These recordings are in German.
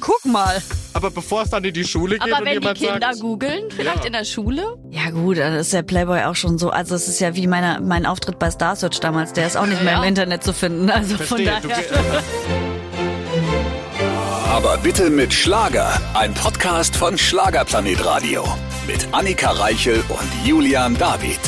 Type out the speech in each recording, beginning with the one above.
Guck mal. Aber bevor es dann in die Schule geht Aber und wenn die jemand Kinder sagt, googeln, vielleicht Ja. in der Schule? Ja gut, dann ist der Playboy auch schon so. Also es ist ja wie meine, mein Auftritt bei Star Search damals. Der ist auch nicht mehr im Ja. Internet zu finden. Also von verstehe, du, daher. Aber bitte mit Schlager. Ein Podcast von Schlagerplanet Radio. Mit Annika Reichel und Julian David.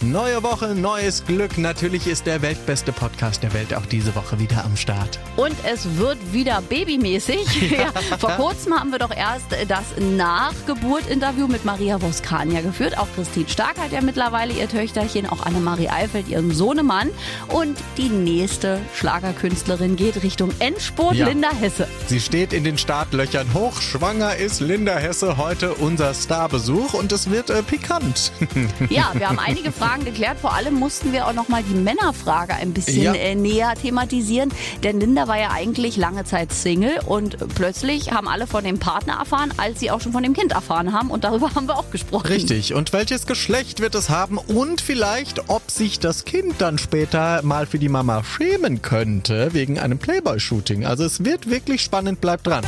Neue Woche, neues Glück. Natürlich ist der weltbeste Podcast der Welt auch diese Woche wieder am Start. Und es wird wieder babymäßig. Ja. Vor kurzem haben wir doch erst das Nachgeburt-Interview mit Maria Voskania geführt. Auch Christine Stark hat ja mittlerweile ihr Töchterchen, auch Annemarie Eifeld ihren Sohnemann. Und die nächste Schlagerkünstlerin geht Richtung Endspurt, Ja. Linda Hesse. Sie steht in den Startlöchern. Hochschwanger ist Linda Hesse heute unser Starbesuch und es wird äh, pikant. Ja, wir haben einige Fragen geklärt. Vor allem mussten wir auch nochmal die Männerfrage ein bisschen Ja. äh, näher thematisieren. Denn Linda war ja eigentlich lange Zeit Single und plötzlich haben alle von dem Partner erfahren, als sie auch schon von dem Kind erfahren haben. Und darüber haben wir auch gesprochen. Richtig. Und welches Geschlecht wird es haben? Und vielleicht, ob sich das Kind dann später mal für die Mama schämen könnte wegen einem Playboy-Shooting. Also es wird wirklich spannend. Bleibt dran.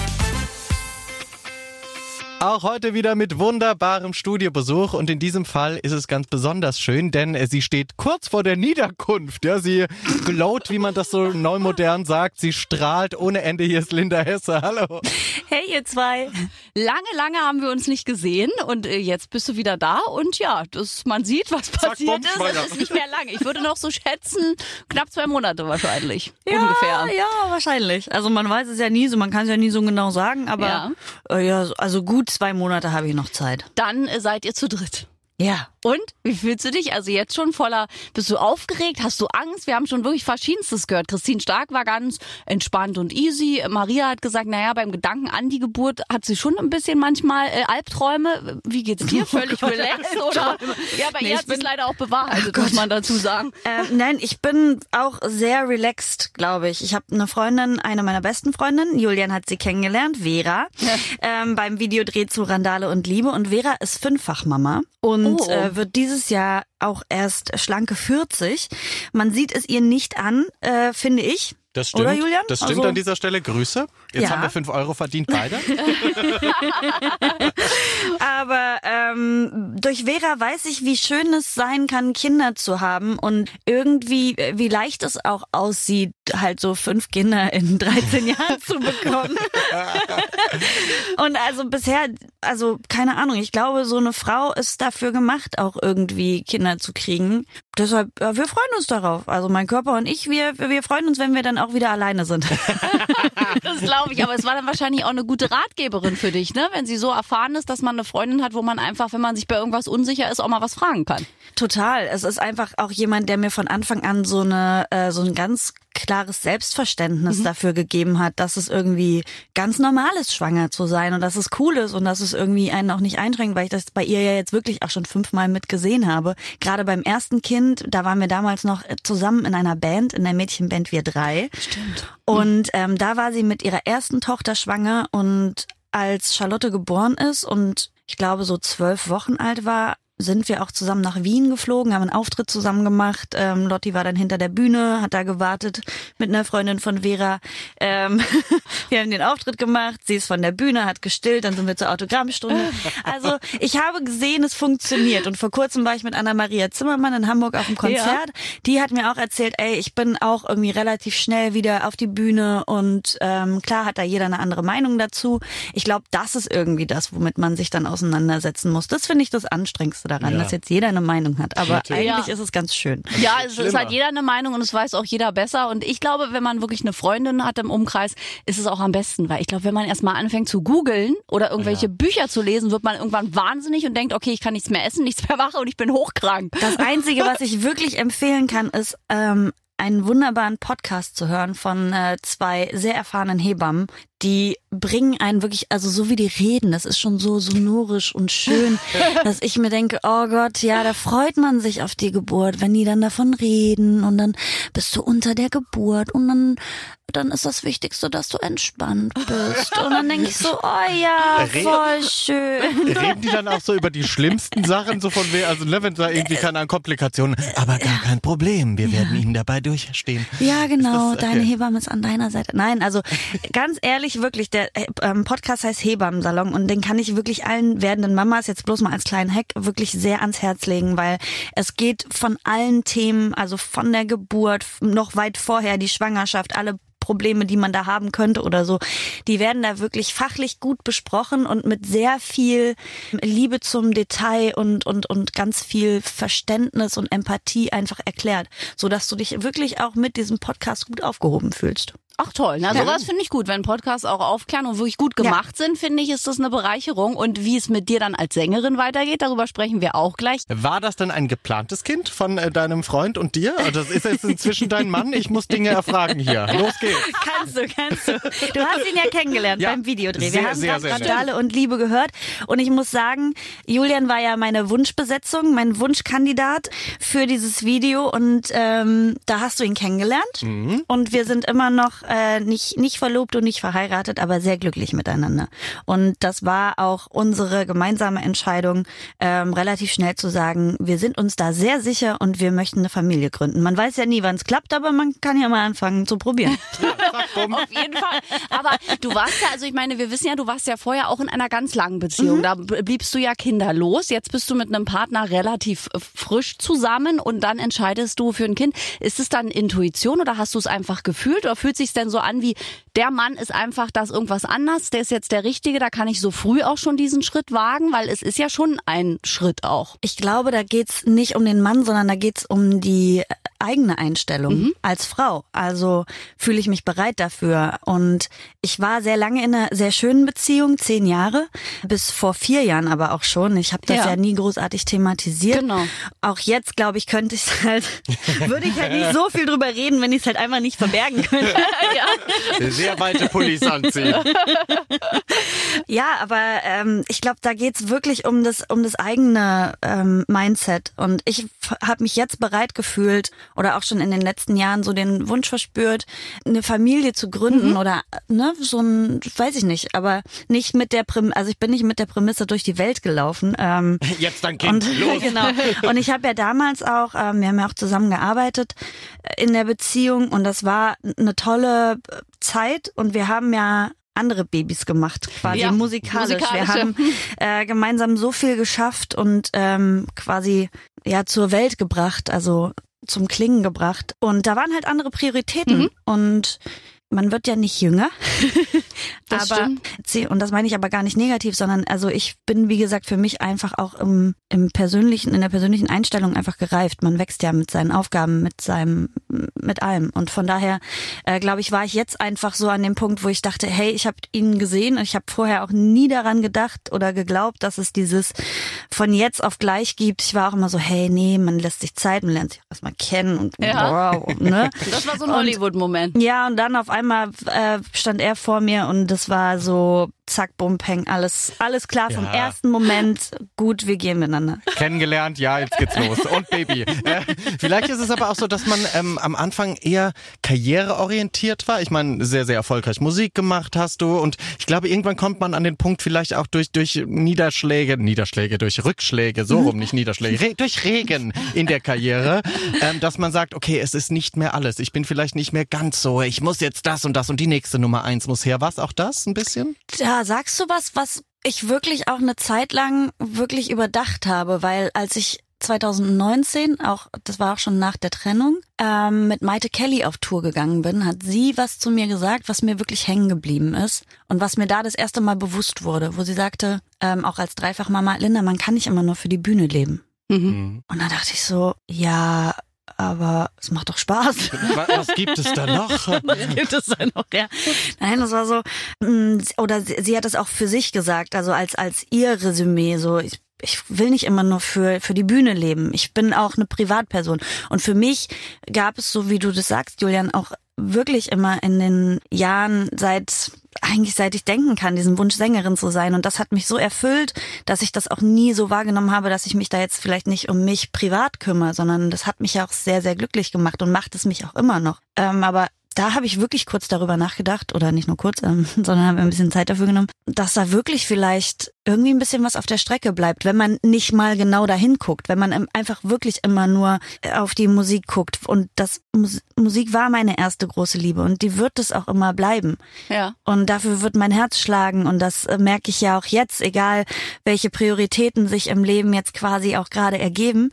Auch heute wieder mit wunderbarem Studiobesuch und in diesem Fall ist es ganz besonders schön, denn äh, sie steht kurz vor der Niederkunft. Ja, sie glowt, wie man das so neumodern sagt. Sie strahlt ohne Ende. Hier ist Linda Hesse. Hallo. Hey ihr zwei. Lange, lange haben wir uns nicht gesehen und äh, jetzt bist du wieder da und ja, das, man sieht, was passiert bumm, ist. Es ist nicht mehr lange. Ich würde noch so schätzen, knapp zwei Monate wahrscheinlich. Ja, Ungefähr. ja, wahrscheinlich. Also man weiß es ja nie so, man kann es ja nie so genau sagen, aber Ja. Äh, ja, so- also gut zwei Monate habe ich noch Zeit. Dann äh, seid ihr zu dritt. Ja. Und wie fühlst du dich? Also jetzt schon voller, bist du aufgeregt? Hast du Angst? Wir haben schon wirklich Verschiedenstes gehört. Christine Stark war ganz entspannt und easy. Maria hat gesagt, naja, beim Gedanken an die Geburt hat sie schon ein bisschen manchmal äh, Albträume. Wie geht's dir? Völlig relaxed oder? Ja, bei Nee, ihr ich hat es bin- leider auch bewahrheitet, muss man dazu sagen. Äh, nein, ich bin auch sehr relaxed, glaube ich. Ich habe eine Freundin, eine meiner besten Freundinnen. Julian hat sie kennengelernt, Vera, ähm, beim Videodreh zu Randale und Liebe. Und Vera ist Fünffachmama und Oh. äh, wird dieses Jahr auch erst schlanke 40. Man sieht es ihr nicht an, äh, finde ich. Das stimmt. Oder, Julian? Das stimmt Also- an dieser Stelle. Grüße. Jetzt Ja. haben wir fünf Euro verdient beide. Aber ähm, durch Vera weiß ich, wie schön es sein kann, Kinder zu haben und irgendwie, äh, wie leicht es auch aussieht, halt so fünf Kinder in 13 Jahren zu bekommen. und also bisher, also keine Ahnung, ich glaube, so eine Frau ist dafür gemacht, auch irgendwie Kinder zu kriegen. Deshalb, ja, wir freuen uns darauf. Also mein Körper und ich, wir, wir freuen uns, wenn wir dann auch wieder alleine sind. Das glaube ich, aber es war dann wahrscheinlich auch eine gute Ratgeberin für dich, ne? Wenn sie so erfahren ist, dass man eine Freundin hat, wo man einfach, wenn man sich bei irgendwas unsicher ist, auch mal was fragen kann. Total. Es ist einfach auch jemand, der mir von Anfang an so eine äh, so ein ganz klares Selbstverständnis dafür gegeben hat, dass es irgendwie ganz normal ist, schwanger zu sein und dass es cool ist und dass es irgendwie einen auch nicht einschränkt, weil ich das bei ihr ja jetzt wirklich auch schon fünfmal mitgesehen habe. Gerade beim ersten Kind, da waren wir damals noch äh, zusammen in einer Band, in der Mädchenband Wir Drei. Stimmt. Und ähm, da war sie mit ihrer ersten Tochter schwanger und als Charlotte geboren ist und ich glaube so zwölf Wochen alt war, sind wir auch zusammen nach Wien geflogen, haben einen Auftritt zusammen gemacht. Ähm, Lotti war dann hinter der Bühne, hat da gewartet mit einer Freundin von Vera. Ähm, wir haben den Auftritt gemacht, sie ist von der Bühne, hat gestillt, dann sind wir zur Autogrammstunde. Also ich habe gesehen, es funktioniert. Und vor kurzem war ich mit Anna-Maria Zimmermann in Hamburg auf dem Konzert. Die hat mir auch erzählt, ey, ich bin auch irgendwie relativ schnell wieder auf die Bühne und ähm, klar hat da jeder eine andere Meinung dazu. Ich glaube, das ist irgendwie das, womit man sich dann auseinandersetzen muss. Das finde ich das Anstrengendste daran, Ja. dass jetzt jeder eine Meinung hat. Aber Natürlich. eigentlich Ja. ist es ganz schön. Ja, es, es Schlimmer. hat jeder eine Meinung und es weiß auch jeder besser. Und ich glaube, wenn man wirklich eine Freundin hat im Umkreis, ist es auch am besten. Weil ich glaube, wenn man erstmal anfängt zu googeln oder irgendwelche Ja. Bücher zu lesen, wird man irgendwann wahnsinnig und denkt, okay, ich kann nichts mehr essen, nichts mehr machen und ich bin hochkrank. Das Einzige, was ich wirklich empfehlen kann, ist ähm, einen wunderbaren Podcast zu hören von äh, zwei sehr erfahrenen Hebammen, die bringen einen wirklich, also so wie die reden, das ist schon so sonorisch und schön, dass ich mir denke, oh Gott, ja, da freut man sich auf die Geburt, wenn die dann davon reden und dann bist du unter der Geburt und dann dann ist das Wichtigste, dass du entspannt bist. Und dann denke ich so, oh ja, voll schön. Reden die dann auch so über die schlimmsten Sachen, so von wer, also ne, wenn da irgendwie keine Komplikationen, aber gar kein Problem, wir werden Ihnen dabei durchstehen. Ja, genau, das- deine okay. Hebamme ist an deiner Seite. Nein, also ganz ehrlich, wirklich, der der äh, ähm, Podcast heißt Hebammensalon und den kann ich wirklich allen werdenden Mamas jetzt bloß mal als kleinen Hack wirklich sehr ans Herz legen, weil es geht von allen Themen, also von der Geburt, noch weit vorher, die Schwangerschaft, alle Probleme, die man da haben könnte oder so, die werden da wirklich fachlich gut besprochen und mit sehr viel Liebe zum Detail und und und ganz viel Verständnis und Empathie einfach erklärt, so dass du dich wirklich auch mit diesem Podcast gut aufgehoben fühlst. Ach toll, na sowas finde ich gut. Wenn Podcasts auch aufklären und wirklich gut gemacht sind, finde ich, ist das eine Bereicherung. Und wie es mit dir dann als Sängerin weitergeht, darüber sprechen wir auch gleich. War das denn ein geplantes Kind von äh, deinem Freund und dir? Also Das ist jetzt inzwischen dein Mann. Ich muss Dinge erfragen hier. Los geht's. Kannst du, kannst du. Du hast ihn ja kennengelernt Ja, beim Videodreh. sehr, Wir haben sehr, gerade sehr Skandale und Liebe gehört. Und ich muss sagen, Julian war ja meine Wunschbesetzung, mein Wunschkandidat für dieses Video. Und ähm, da hast du ihn kennengelernt. Mhm. Und wir sind immer noch äh, nicht, nicht verlobt und nicht verheiratet, aber sehr glücklich miteinander. Und das war auch unsere gemeinsame Entscheidung, ähm, relativ schnell zu sagen, wir sind uns da sehr sicher und wir möchten eine Familie gründen. Man weiß ja nie, wann es klappt, aber man kann ja mal anfangen zu probieren. Auf jeden Fall. Aber du warst ja, also ich meine, wir wissen ja, du warst ja vorher auch in einer ganz langen Beziehung. Da bliebst du ja kinderlos. Jetzt bist du mit einem Partner relativ äh, frisch zusammen und dann entscheidest du für ein Kind. Ist es dann Intuition oder hast du es einfach gefühlt oder fühlt sich denn so an wie der Mann ist einfach das irgendwas anders, der ist jetzt der Richtige, da kann ich so früh auch schon diesen Schritt wagen, weil es ist ja schon ein Schritt auch. Ich glaube, da geht's nicht um den Mann, sondern da geht's um die eigene Einstellung als Frau. Also fühle ich mich bereit dafür. Und ich war sehr lange in einer sehr schönen Beziehung, zehn Jahre, bis vor vier Jahren aber auch schon. Ich habe das Ja. ja. nie großartig thematisiert. Genau. Auch jetzt, glaube ich, könnte ich halt, würde ich halt nicht so viel drüber reden, wenn ich es halt einfach nicht verbergen könnte. Sehr weite Pullis anziehen. Ja, aber ähm, ich glaube, da geht's wirklich um das um das eigene ähm, Mindset. Und ich habe mich jetzt bereit gefühlt oder auch schon in den letzten Jahren so den Wunsch verspürt, eine Familie zu gründen oder ne so ein, weiß ich nicht, aber nicht mit der Prämisse, also ich bin nicht mit der Prämisse durch die Welt gelaufen. Ähm, Jetzt dein Kind. und Los. genau. Und ich habe ja damals auch, ähm, wir haben ja auch zusammen gearbeitet äh, in der Beziehung und das war eine tolle äh, Zeit und wir haben ja andere Babys gemacht, quasi Ja, musikalisch. Wir haben äh, gemeinsam so viel geschafft und ähm, quasi ja zur Welt gebracht, also zum Klingen gebracht. Und da waren halt andere Prioritäten Mhm. und man wird ja nicht jünger. Das aber stimmt. und das meine ich aber gar nicht negativ, sondern also ich bin wie gesagt für mich einfach auch im, im persönlichen in der persönlichen Einstellung einfach gereift. Man wächst ja mit seinen Aufgaben, mit seinem mit allem und von daher äh, glaube ich war ich jetzt einfach so an dem Punkt, wo ich dachte, hey, ich habe ihn gesehen und ich habe vorher auch nie daran gedacht oder geglaubt, dass es dieses von jetzt auf gleich gibt. Ich war auch immer so, hey, nee, man lässt sich Zeit, man lernt sich erstmal kennen und Ja. wow, ne? Das war so ein Hollywood-Moment. Ja, und dann auf einmal äh, stand er vor mir und das war so zack, bum, peng, alles, alles klar vom Ja. ersten Moment. Gut, wir gehen miteinander. Kennengelernt, ja, jetzt geht's los. Und Baby. Äh, vielleicht ist es aber auch so, dass man ähm, am Anfang eher karriereorientiert war. Ich meine, sehr, sehr erfolgreich Musik gemacht hast du. Und ich glaube, irgendwann kommt man an den Punkt vielleicht auch durch, durch Niederschläge, Niederschläge, durch Rückschläge, so rum, nicht Niederschläge, Re durch Regen in der Karriere, ähm, dass man sagt, okay, es ist nicht mehr alles. Ich bin vielleicht nicht mehr ganz so, ich muss jetzt das und das und die nächste Nummer eins muss her. Was auch das ein bisschen? Da sagst du was, was ich wirklich auch eine Zeit lang wirklich überdacht habe, weil als ich 2019, auch das war auch schon nach der Trennung, ähm, mit Maite Kelly auf Tour gegangen bin, hat sie was zu mir gesagt, was mir wirklich hängen geblieben ist und was mir da das erste Mal bewusst wurde, wo sie sagte, ähm, auch als Dreifachmama, Linda, man kann nicht immer nur für die Bühne leben. Mhm. Und da dachte ich so, ja, aber es macht doch Spaß. Was, gibt es da noch? Was gibt es da noch? Ja. Nein, das war so, mh, oder sie, sie hat es auch für sich gesagt, also als, als ihr Resümee, so, ich, ich will nicht immer nur für, für die Bühne leben. Ich bin auch eine Privatperson. Und für mich gab es, so wie du das sagst, Julian, auch wirklich immer in den Jahren seit eigentlich seit ich denken kann, diesen Wunsch Sängerin zu sein und das hat mich so erfüllt, dass ich das auch nie so wahrgenommen habe, dass ich mich da jetzt vielleicht nicht um mich privat kümmere, sondern das hat mich auch sehr sehr glücklich gemacht und macht es mich auch immer noch. Ähm, aber da habe ich wirklich kurz darüber nachgedacht, oder nicht nur kurz, ähm, sondern habe ein bisschen Zeit dafür genommen, dass da wirklich vielleicht irgendwie ein bisschen was auf der Strecke bleibt, wenn man nicht mal genau dahin guckt, wenn man einfach wirklich immer nur auf die Musik guckt. Und das Mus Musik war meine erste große Liebe und die wird es auch immer bleiben. Ja. Und dafür wird mein Herz schlagen und das äh, merke ich ja auch jetzt, egal welche Prioritäten sich im Leben jetzt quasi auch gerade ergeben.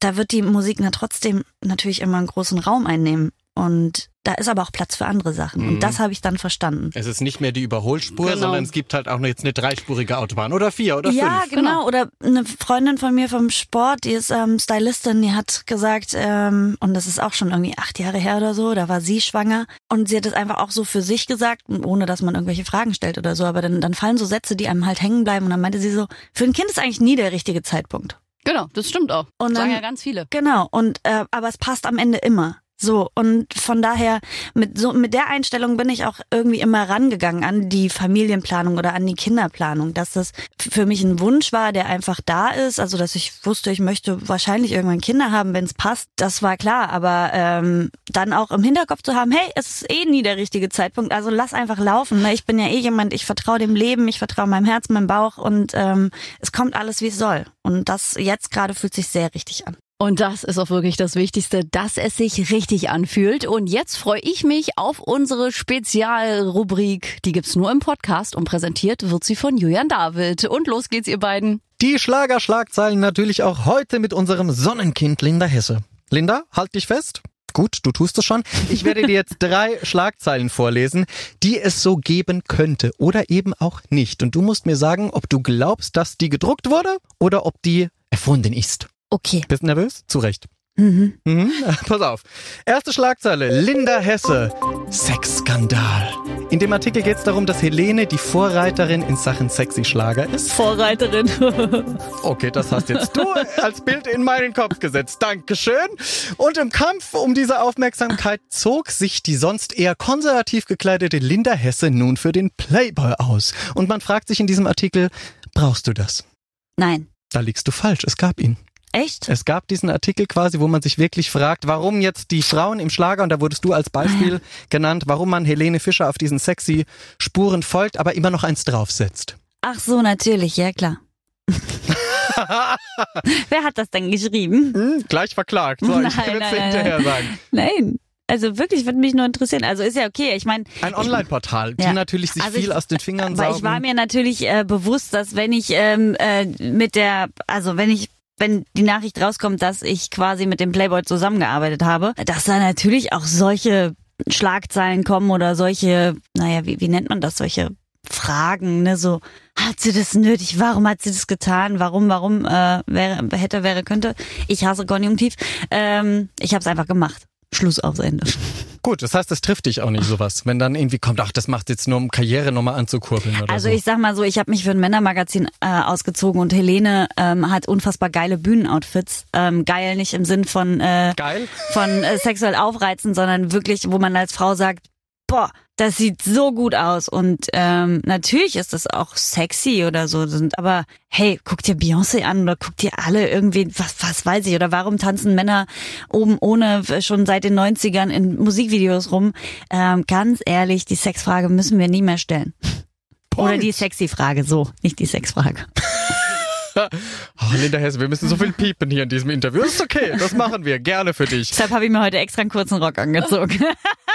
Da wird die Musik na trotzdem natürlich immer einen großen Raum einnehmen. Und da ist aber auch Platz für andere Sachen. Mhm. Und das habe ich dann verstanden. Es ist nicht mehr die Überholspur, Genau. sondern es gibt halt auch noch jetzt eine dreispurige Autobahn oder vier oder ja, fünf. genau. Oder eine Freundin von mir vom Sport, die ist ähm, Stylistin, die hat gesagt, ähm, und das ist auch schon irgendwie acht Jahre her oder so, da war sie schwanger. Und sie hat es einfach auch so für sich gesagt, ohne dass man irgendwelche Fragen stellt oder so. Aber dann, dann fallen so Sätze, die einem halt hängen bleiben. Und dann meinte sie so, für ein Kind ist eigentlich nie der richtige Zeitpunkt. Genau, das stimmt auch. Und Sagen dann- ja ganz viele. Genau, und äh, aber es passt am Ende immer. So, und von daher, mit so mit der Einstellung bin ich auch irgendwie immer rangegangen an die Familienplanung oder an die Kinderplanung, dass das für mich ein Wunsch war, der einfach da ist. Also, dass ich wusste, ich möchte wahrscheinlich irgendwann Kinder haben, wenn es passt. Das war klar, aber ähm, dann auch im Hinterkopf zu haben, hey, es ist eh nie der richtige Zeitpunkt, also lass einfach laufen. Ne? Ich bin ja eh jemand, ich vertraue dem Leben, ich vertraue meinem Herz, meinem Bauch und ähm, es kommt alles, wie es soll. Und das jetzt gerade fühlt sich sehr richtig an. Und das ist auch wirklich das Wichtigste, dass es sich richtig anfühlt. Und jetzt freue ich mich auf unsere Spezialrubrik. Die gibt's nur im Podcast und präsentiert wird sie von Julian David. Und los geht's, ihr beiden. Die Schlagerschlagzeilen natürlich auch heute mit unserem Sonnenkind Linda Hesse. Linda, halt dich fest. Gut, du tust es schon. Ich werde dir jetzt drei Schlagzeilen vorlesen, die es so geben könnte oder eben auch nicht. Und du musst mir sagen, ob du glaubst, dass die gedruckt wurde oder ob die erfunden ist. Okay. Bist du nervös? Zu Recht. Mhm. Mhm. Pass auf. Erste Schlagzeile. Linda Hesse. Sexskandal. In dem Artikel geht es darum, dass Helene die Vorreiterin in Sachen sexy Schlager ist. Vorreiterin. Okay, das hast jetzt du als Bild in meinen Kopf gesetzt. Dankeschön. Und im Kampf um diese Aufmerksamkeit zog sich die sonst eher konservativ gekleidete Linda Hesse nun für den Playboy aus. Und man fragt sich in diesem Artikel, brauchst du das? Nein. Da liegst du falsch. Es gab ihn. Echt? Es gab diesen Artikel quasi, wo man sich wirklich fragt, warum jetzt die Frauen im Schlager, und da wurdest du als Beispiel genannt, warum man Helene Fischer auf diesen sexy Spuren folgt, aber immer noch eins draufsetzt. Ach so, natürlich, ja klar. Wer hat das denn geschrieben? Hm, gleich verklagt. So, ich Nein, will nein, nein, hinterher sagen. Nein. Also wirklich, würde mich nur interessieren. Also ist ja okay. Ich meine, Ein Online-Portal, die Ja. natürlich sich Also viel ich- aus den Fingern saugen. ich war mir natürlich äh, bewusst, dass wenn ich ähm, äh, mit der, also wenn ich wenn die Nachricht rauskommt, dass ich quasi mit dem Playboy zusammengearbeitet habe, dass da natürlich auch solche Schlagzeilen kommen oder solche, naja, wie, wie nennt man das, solche Fragen, ne, so, hat sie das nötig? Warum hat sie das getan? Warum, warum, äh, wäre, hätte, wäre, könnte? Ich hasse Konjunktiv. Ähm, ich habe es einfach gemacht. Schluss aufs Ende. Gut, das heißt, das trifft dich auch nicht sowas, wenn dann irgendwie kommt, ach, das macht jetzt nur, um Karriere nochmal anzukurbeln oder Also so. ich sag mal so, ich habe mich für ein Männermagazin äh, ausgezogen und Helene ähm, hat unfassbar geile Bühnenoutfits. Ähm, geil nicht im Sinn von äh, Geil. von äh, sexuell aufreizen, sondern wirklich, wo man als Frau sagt, boah, das sieht so gut aus. Und ähm, natürlich ist das auch sexy oder so. Sind, aber hey, guck dir Beyoncé an oder guck dir alle irgendwie, was, was weiß ich, oder warum tanzen Männer oben ohne äh, schon seit den 90ern in Musikvideos rum? Ähm, ganz ehrlich, die Sexfrage müssen wir nie mehr stellen. Oder die sexy Frage, so, nicht die Sexfrage. Oh, Linda Hesse, wir müssen so viel piepen hier in diesem Interview. Das ist okay, das machen wir gerne für dich. Deshalb habe ich mir heute extra einen kurzen Rock angezogen.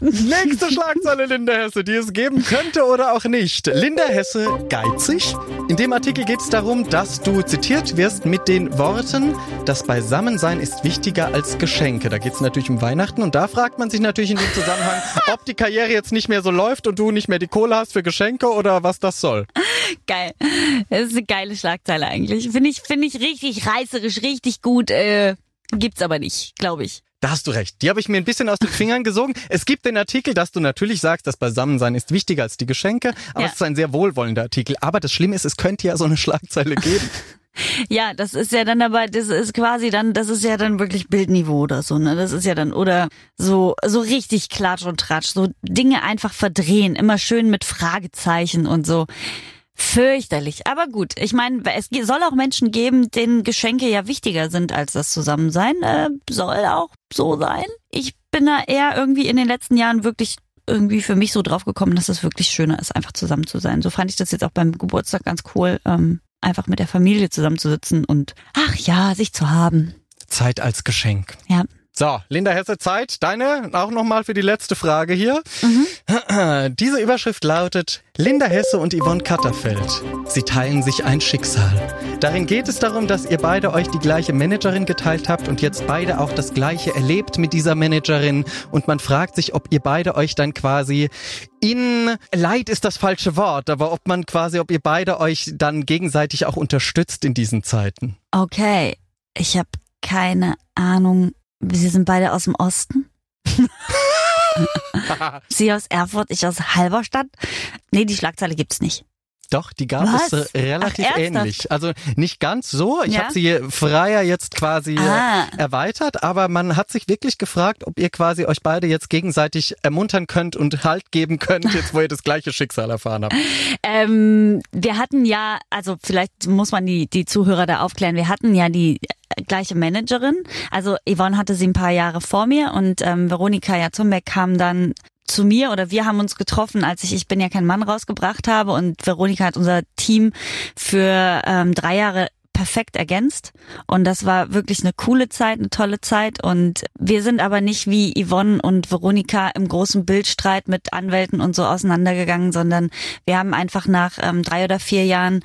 Nächste Schlagzeile Linda Hesse, die es geben könnte oder auch nicht. Linda Hesse geizig. In dem Artikel geht es darum, dass du zitiert wirst mit den Worten, das Beisammensein ist wichtiger als Geschenke. Da geht es natürlich um Weihnachten und da fragt man sich natürlich in dem Zusammenhang, ob die Karriere jetzt nicht mehr so läuft und du nicht mehr die Kohle hast für Geschenke oder was das soll. Geil. Das ist eine geile Schlagzeile eigentlich. Finde ich, finde ich richtig reißerisch, richtig gut. Äh, gibt's aber nicht, glaube ich. Da hast du recht. Die habe ich mir ein bisschen aus den Fingern gesogen. Es gibt den Artikel, dass du natürlich sagst, das Beisammensein ist wichtiger als die Geschenke, aber Ja. es ist ein sehr wohlwollender Artikel. Aber das Schlimme ist, es könnte ja so eine Schlagzeile geben. Ja, das ist ja dann aber, das ist quasi dann, das ist ja dann wirklich Bildniveau oder so, ne? Das ist ja dann, oder so, so richtig Klatsch und Tratsch, so Dinge einfach verdrehen, immer schön mit Fragezeichen und so. Fürchterlich. Aber gut, ich meine, es soll auch Menschen geben, denen Geschenke ja wichtiger sind als das Zusammensein. Äh, soll auch so sein. Ich bin da eher irgendwie in den letzten Jahren wirklich irgendwie für mich so drauf gekommen, dass es wirklich schöner ist, einfach zusammen zu sein. So fand ich das jetzt auch beim Geburtstag ganz cool, ähm, einfach mit der Familie zusammenzusitzen und ach ja, sich zu haben. Zeit als Geschenk. Ja. So, Linda Hesse, Zeit. Deine auch nochmal für die letzte Frage hier. Mhm. Diese Überschrift lautet Linda Hesse und Yvonne Katterfeld. Sie teilen sich ein Schicksal. Darin geht es darum, dass ihr beide euch die gleiche Managerin geteilt habt und jetzt beide auch das gleiche erlebt mit dieser Managerin. Und man fragt sich, ob ihr beide euch dann quasi in Leid ist das falsche Wort, aber ob man quasi, ob ihr beide euch dann gegenseitig auch unterstützt in diesen Zeiten. Okay, ich habe keine Ahnung. Sie sind beide aus dem Osten. Sie aus Erfurt, ich aus Halberstadt. Nee, die Schlagzeile gibt's nicht. Doch, die gab Was? es äh, relativ Ach, ähnlich. Also nicht ganz so. Ich Ja? habe sie freier jetzt quasi Ah. äh, erweitert, aber man hat sich wirklich gefragt, ob ihr quasi euch beide jetzt gegenseitig ermuntern könnt und Halt geben könnt, jetzt wo ihr das gleiche Schicksal erfahren habt. Ähm, wir hatten ja, also vielleicht muss man die, die Zuhörer da aufklären, wir hatten ja die äh, gleiche Managerin. Also Yvonne hatte sie ein paar Jahre vor mir und ähm, Veronika Jatzumbeck kam dann zu mir oder wir haben uns getroffen, als ich Ich bin ja kein Mann rausgebracht habe und Veronika hat unser Team für ähm, drei Jahre perfekt ergänzt. Und das war wirklich eine coole Zeit, eine tolle Zeit. Und wir sind aber nicht wie Yvonne und Veronika im großen Bildstreit mit Anwälten und so auseinandergegangen, sondern wir haben einfach nach ähm, drei oder vier Jahren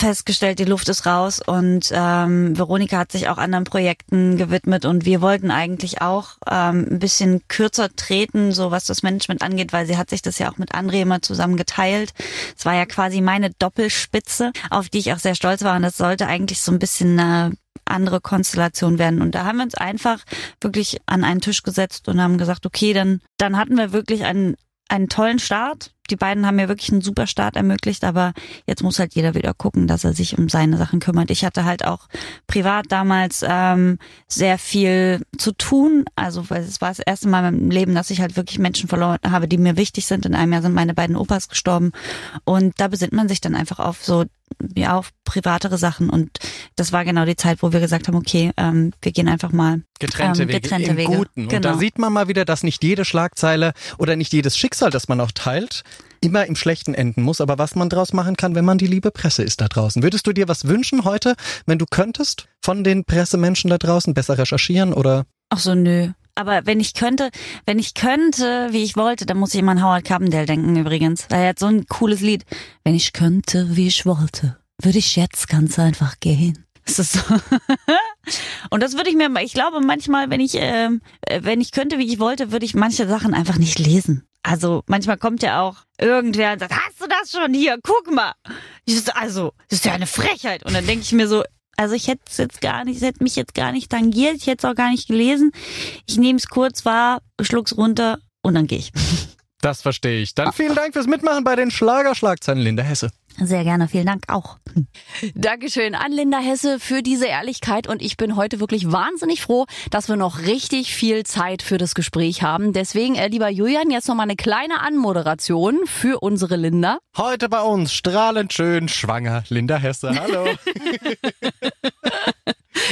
festgestellt, die Luft ist raus und ähm, Veronika hat sich auch anderen Projekten gewidmet und wir wollten eigentlich auch ähm, ein bisschen kürzer treten, so was das Management angeht, weil sie hat sich das ja auch mit André immer zusammen geteilt. Es war ja quasi meine Doppelspitze, auf die ich auch sehr stolz war und das sollte eigentlich so ein bisschen eine andere Konstellation werden. Und da haben wir uns einfach wirklich an einen Tisch gesetzt und haben gesagt, okay, dann, dann hatten wir wirklich einen, einen tollen Start. Die beiden haben mir wirklich einen super Start ermöglicht, aber jetzt muss halt jeder wieder gucken, dass er sich um seine Sachen kümmert. Ich hatte halt auch privat damals ähm, sehr viel zu tun. Also weil es war das erste Mal in meinem Leben, dass ich halt wirklich Menschen verloren habe, die mir wichtig sind. In einem Jahr sind meine beiden Opas gestorben. Und da besinnt man sich dann einfach auf so ja auf privatere Sachen und das war genau die Zeit, wo wir gesagt haben, okay, ähm, wir gehen einfach mal Getrennte ähm, Wege getrennte im Wege. Guten. Und da Genau. sieht man mal wieder, dass nicht jede Schlagzeile oder nicht jedes Schicksal, das man auch teilt, immer im Schlechten enden muss. Aber was man draus machen kann, wenn man die liebe Presse ist da draußen. Würdest du dir was wünschen heute, wenn du könntest, von den Pressemenschen da draußen besser recherchieren oder Ach so, nö. Aber wenn ich könnte, wenn ich könnte, wie ich wollte, dann muss ich immer an Howard Carpendale denken übrigens. Weil er hat so ein cooles Lied. Wenn ich könnte, wie ich wollte, würde ich jetzt ganz einfach gehen. Das ist so. Und das würde ich mir, ich glaube manchmal, wenn ich, ähm, äh, wenn ich könnte, wie ich wollte, würde ich manche Sachen einfach nicht lesen. Also manchmal kommt ja auch irgendwer und sagt, hast du das schon hier? Guck mal. So, Also, das ist ja eine Frechheit. Und dann denke ich mir so, also ich hätte es jetzt gar nicht, es hätte mich jetzt gar nicht tangiert, ich hätte es auch gar nicht gelesen. Ich nehme es kurz wahr, schluck's runter und dann gehe ich. Das verstehe ich. Dann vielen Dank fürs Mitmachen bei den Schlagerschlagzeilen, Linda Hesse. Sehr gerne, vielen Dank auch. Dankeschön an Linda Hesse für diese Ehrlichkeit und ich bin heute wirklich wahnsinnig froh, dass wir noch richtig viel Zeit für das Gespräch haben. Deswegen, äh, lieber Julian, jetzt noch mal eine kleine Anmoderation für unsere Linda. Heute bei uns strahlend schön schwanger Linda Hesse. Hallo.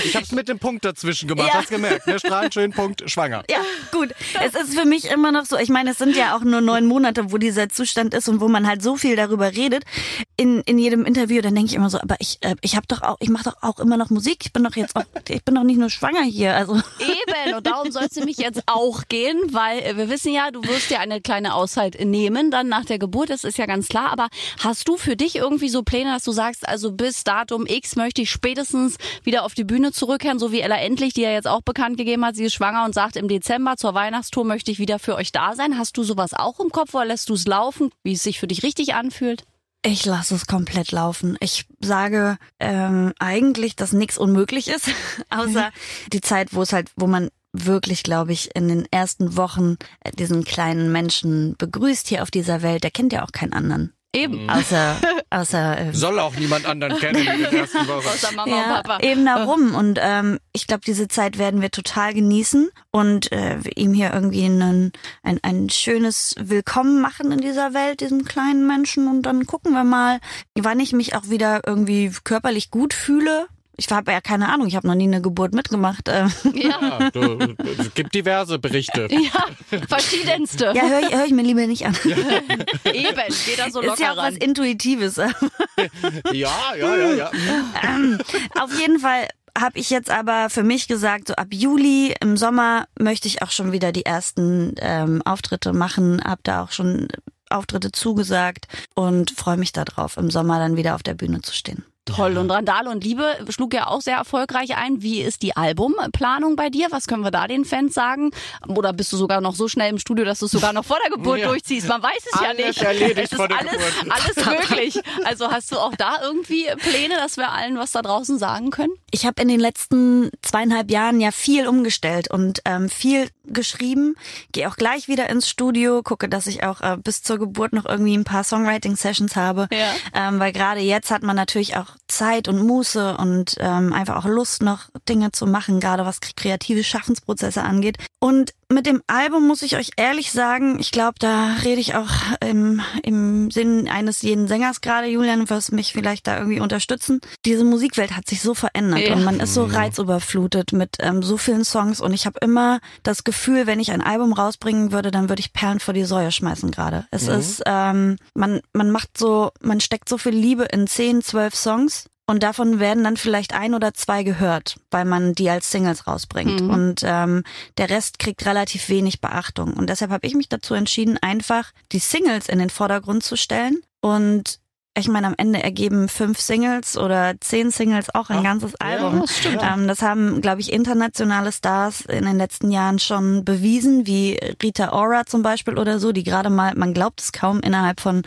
ich hab's mit dem Punkt dazwischen gemacht, Ja. hast gemerkt, ne? Strahlend schön Punkt schwanger. Ja, gut. Es ist für mich immer noch so, ich meine, es sind ja auch nur neun Monate, wo dieser Zustand ist und wo man halt so viel darüber redet in, in jedem Interview, dann denke ich immer so, aber ich, äh, ich habe doch auch, ich mache doch auch immer noch Musik. Ich bin doch jetzt auch, ich bin doch nicht nur schwanger hier. Also Eben, und darum soll es nämlich jetzt auch gehen, weil äh, wir wissen ja, du wirst dir eine kleine Auszeit nehmen, dann nach der Geburt, das ist ja ganz klar. Aber hast du für dich irgendwie so Pläne, dass du sagst, also bis Datum X möchte ich spätestens wieder auf die Bühne zurückkehren, so wie Ella Endlich, die ja jetzt auch bekannt gegeben hat, sie ist schwanger und sagt, im Dezember zur Weihnachtstour möchte ich wieder für euch da sein. Hast du sowas auch im Kopf oder lässt du es laufen, wie es sich für dich richtig anfühlt? Ich lasse es komplett laufen. Ich sage ähm, eigentlich, dass nichts unmöglich ist, außer die Zeit, wo es halt, wo man wirklich, glaube ich, in den ersten Wochen äh, diesen kleinen Menschen begrüßt hier auf dieser Welt. Der kennt ja auch keinen anderen. Eben. Außer, außer äh, Soll auch niemand anderen kennen in der ersten Woche. Außer Mama und ja, Papa. eben darum. Und ähm, ich glaube, diese Zeit werden wir total genießen und äh, ihm hier irgendwie einen, ein, ein schönes Willkommen machen in dieser Welt, diesem kleinen Menschen. Und dann gucken wir mal, wann ich mich auch wieder irgendwie körperlich gut fühle. Ich habe ja keine Ahnung, ich habe noch nie eine Geburt mitgemacht. Äh. Ja, Ja, du, es gibt diverse Berichte. ja verschiedenste. Ja, höre ich, hör ich mir lieber nicht an. Eben, geht da so locker Ist ja auch ran. was Intuitives. Ja, ja, ja, ja. Auf jeden Fall habe ich jetzt aber für mich gesagt, so ab Juli im Sommer möchte ich auch schon wieder die ersten ähm, Auftritte machen, habe da auch schon Auftritte zugesagt und freue mich darauf, im Sommer dann wieder auf der Bühne zu stehen. Toll. Und Randale und Liebe schlug ja auch sehr erfolgreich ein. Wie ist die Albumplanung bei dir? Was können wir da den Fans sagen? Oder bist du sogar noch so schnell im Studio, dass du es sogar noch vor der Geburt Ja. durchziehst? Man weiß es ja Alles nicht. erledigt es ist vor der alles, Geburt. alles möglich. Also hast du auch da irgendwie Pläne, dass wir allen was da draußen sagen können? Ich habe in den letzten zweieinhalb Jahren ja viel umgestellt und ähm, viel geschrieben. Gehe auch gleich wieder ins Studio, gucke, dass ich auch äh, bis zur Geburt noch irgendwie ein paar Songwriting-Sessions habe. Ja. Ähm, weil gerade jetzt hat man natürlich auch Zeit und Muße und ähm, einfach auch Lust, noch Dinge zu machen, gerade was kreative Schaffensprozesse angeht. Und mit dem Album muss ich euch ehrlich sagen, ich glaube, da rede ich auch im, im Sinn eines jeden Sängers gerade, Julian, wirst mich vielleicht da irgendwie unterstützen. Diese Musikwelt hat sich so verändert Ja. und man ist so reizüberflutet mit ähm, so vielen Songs und ich habe immer das Gefühl, wenn ich ein Album rausbringen würde, dann würde ich Perlen vor die Säue schmeißen gerade. Es ist, ähm, man, man macht so, man steckt so viel Liebe in zehn, zwölf Songs und davon werden dann vielleicht ein oder zwei gehört, weil man die als Singles rausbringt. Mhm. Und ähm, der Rest kriegt relativ wenig Beachtung. Und deshalb habe ich mich dazu entschieden, einfach die Singles in den Vordergrund zu stellen. Und ich meine, am Ende ergeben fünf Singles oder zehn Singles auch ein Ach, ganzes ja, Album. das stimmt. Ähm, das haben, glaube ich, internationale Stars in den letzten Jahren schon bewiesen, wie Rita Ora zum Beispiel oder so, die gerade mal, man glaubt es kaum, innerhalb von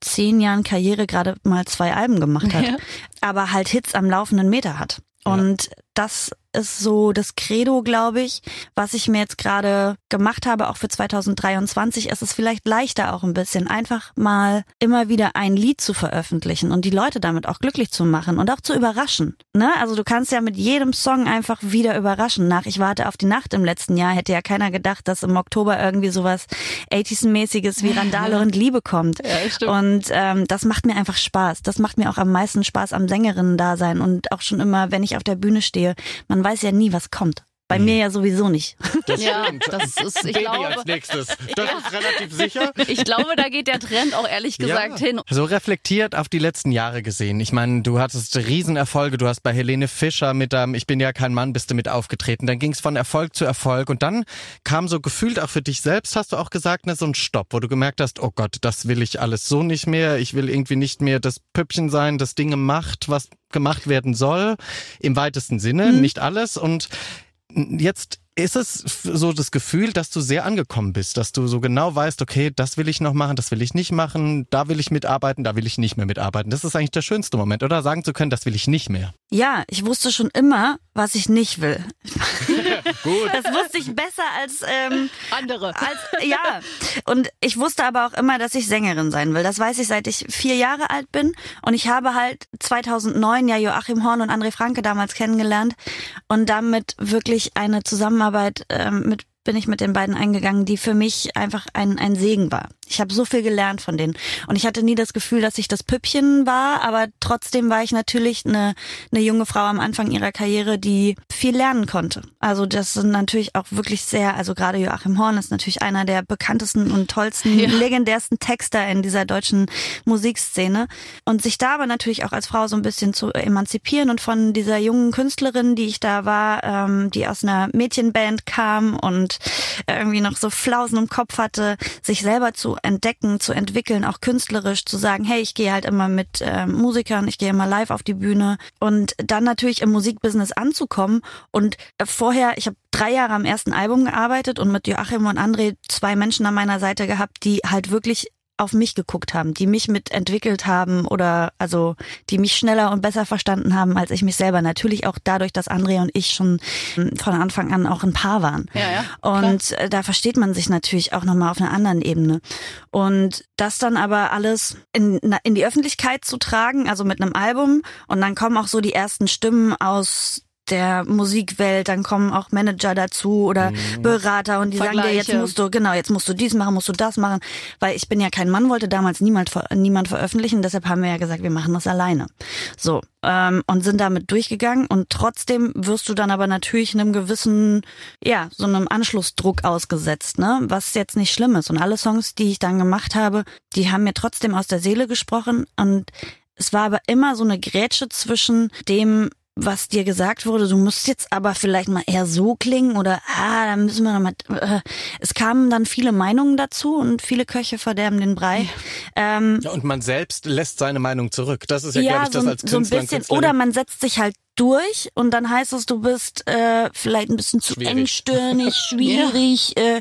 zehn Jahren Karriere gerade mal zwei Alben gemacht hat. Ja. Aber halt Hits am laufenden Meter hat. Und das ist so das Credo, glaube ich, was ich mir jetzt gerade gemacht habe, auch für 2023. Es ist vielleicht leichter auch ein bisschen, einfach mal immer wieder ein Lied zu veröffentlichen und die Leute damit auch glücklich zu machen und auch zu überraschen. Ne? Also du kannst ja mit jedem Song einfach wieder überraschen. Nach Ich warte auf die Nacht im letzten Jahr hätte ja keiner gedacht, dass im Oktober irgendwie sowas 80s-mäßiges wie Randale und Liebe kommt. Ja, stimmt. Und ähm, das macht mir einfach Spaß. Das macht mir auch am meisten Spaß am Sängerinnen-Dasein und auch schon immer, wenn ich auf der Bühne stehe. Man weiß ja nie, was kommt. Bei mir ja sowieso nicht. Das Ja, stimmt. das ist, ich Baby glaube, als nächstes. Das ist relativ sicher. ich glaube, da geht der Trend auch ehrlich gesagt hin. So reflektiert auf die letzten Jahre gesehen. Ich meine, du hattest Riesenerfolge. Du hast bei Helene Fischer mit ähm, Ich bin ja kein Mann, bist du mit aufgetreten. Dann ging es von Erfolg zu Erfolg. Und dann kam so gefühlt auch für dich selbst, hast du auch gesagt, ne, so ein Stopp, wo du gemerkt hast, oh Gott, das will ich alles so nicht mehr. Ich will irgendwie nicht mehr das Püppchen sein, das Dinge macht, was gemacht werden soll. Im weitesten Sinne, nicht alles. Und jetzt ist es so das Gefühl, dass du sehr angekommen bist, dass du so genau weißt, okay, das will ich noch machen, das will ich nicht machen, da will ich mitarbeiten, da will ich nicht mehr mitarbeiten. Das ist eigentlich der schönste Moment, oder sagen zu können, das will ich nicht mehr. Ja, ich wusste schon immer, was ich nicht will. Gut. Das wusste ich besser als ähm, Andere. als ja. Und ich wusste aber auch immer, dass ich Sängerin sein will. Das weiß ich, seit ich vier Jahre alt bin. Und ich habe halt 2009 ja Joachim Horn und André Franke damals kennengelernt und damit wirklich eine Zusammenarbeit ähm, mit bin ich mit den beiden eingegangen, die für mich einfach ein, ein Segen war. Ich habe so viel gelernt von denen. Und ich hatte nie das Gefühl, dass ich das Püppchen war, aber trotzdem war ich natürlich eine, eine junge Frau am Anfang ihrer Karriere, die viel lernen konnte. Also das sind natürlich auch wirklich sehr, also gerade Joachim Horn ist natürlich einer der bekanntesten und tollsten, Ja. legendärsten Texter in dieser deutschen Musikszene. Und sich da aber natürlich auch als Frau so ein bisschen zu emanzipieren und von dieser jungen Künstlerin, die ich da war, ähm, die aus einer Mädchenband kam und irgendwie noch so Flausen im Kopf hatte, sich selber zu entdecken, zu entwickeln, auch künstlerisch, zu sagen, hey, ich gehe halt immer mit äh, Musikern, ich gehe immer live auf die Bühne. Und dann natürlich im Musikbusiness anzukommen und äh, vorher, ich habe drei Jahre am ersten Album gearbeitet und mit Joachim und André zwei Menschen an meiner Seite gehabt, die halt wirklich auf mich geguckt haben, die mich mitentwickelt haben oder also die mich schneller und besser verstanden haben als ich mich selber. Natürlich auch dadurch, dass André und ich schon mm, von Anfang an auch ein Paar waren. Ja, ja, Und äh, da versteht man sich natürlich auch nochmal auf einer anderen Ebene. Und das dann aber alles in, in die Öffentlichkeit zu tragen, also mit einem Album und dann kommen auch so die ersten Stimmen aus der Musikwelt, dann kommen auch Manager dazu oder Mhm. Berater und die sagen dir, jetzt musst du, genau, jetzt musst du dies machen, musst du das machen, weil ich bin ja kein Mann, wollte damals niemand, niemand veröffentlichen, deshalb haben wir ja gesagt, wir machen das alleine. So, ähm, und sind damit durchgegangen und trotzdem wirst du dann aber natürlich einem gewissen, ja, so einem Anschlussdruck ausgesetzt, ne, was jetzt nicht schlimm ist. Und alle Songs, die ich dann gemacht habe, die haben mir trotzdem aus der Seele gesprochen. Und es war aber immer so eine Grätsche zwischen dem, was dir gesagt wurde, du musst jetzt aber vielleicht mal eher so klingen oder ah, da müssen wir noch mal. Äh, es kamen dann viele Meinungen dazu und viele Köche verderben den Brei. Ähm, Ja, und man selbst lässt seine Meinung zurück. Das ist ja, glaube ich, das so, als so ein Künstler bisschen. Oder man setzt sich halt durch und dann heißt es, du bist äh, vielleicht ein bisschen zu Schwierig. engstirnig, schwierig. äh,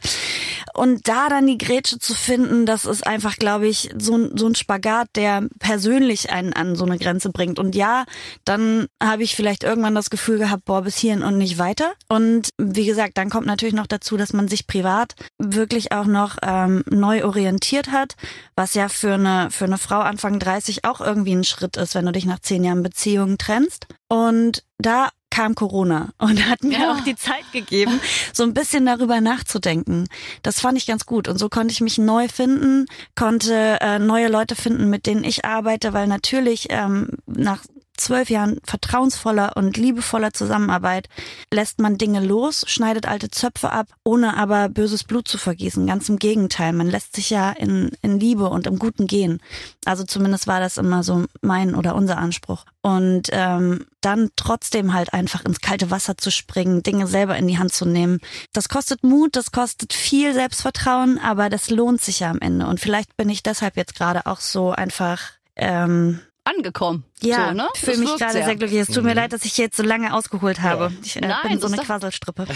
und da dann die Grätsche zu finden, das ist einfach, glaube ich, so, ein- so ein Spagat, der persönlich einen an so eine Grenze bringt. Und ja, dann habe ich vielleicht irgendwann das Gefühl gehabt, boah, bis hierhin und nicht weiter. Und wie gesagt, dann kommt natürlich noch dazu, dass man sich privat wirklich auch noch ähm, neu orientiert hat, was ja für eine, für eine Frau Anfang 30 auch irgendwie ein Schritt ist, wenn du dich nach zehn Jahren Beziehung trennst. Und da kam Corona und hat mir Ja. auch die Zeit gegeben, so ein bisschen darüber nachzudenken. Das fand ich ganz gut. Und so konnte ich mich neu finden, konnte äh, neue Leute finden, mit denen ich arbeite, weil natürlich ähm, nach zwölf Jahren vertrauensvoller und liebevoller Zusammenarbeit lässt man Dinge los, schneidet alte Zöpfe ab, ohne aber böses Blut zu vergießen. Ganz im Gegenteil, man lässt sich ja in, in Liebe und im Guten gehen. Also zumindest war das immer so mein oder unser Anspruch. Und ähm, dann trotzdem halt einfach ins kalte Wasser zu springen, Dinge selber in die Hand zu nehmen. Das kostet Mut, das kostet viel Selbstvertrauen, aber das lohnt sich ja am Ende. Und vielleicht bin ich deshalb jetzt gerade auch so einfach ähm, Angekommen. Ja, so, ne? ich fühle mich gerade sehr. sehr glücklich. Es tut mir leid, dass ich jetzt so lange ausgeholt habe. Ich äh, Nein, bin so eine Quasselstrippe. Aber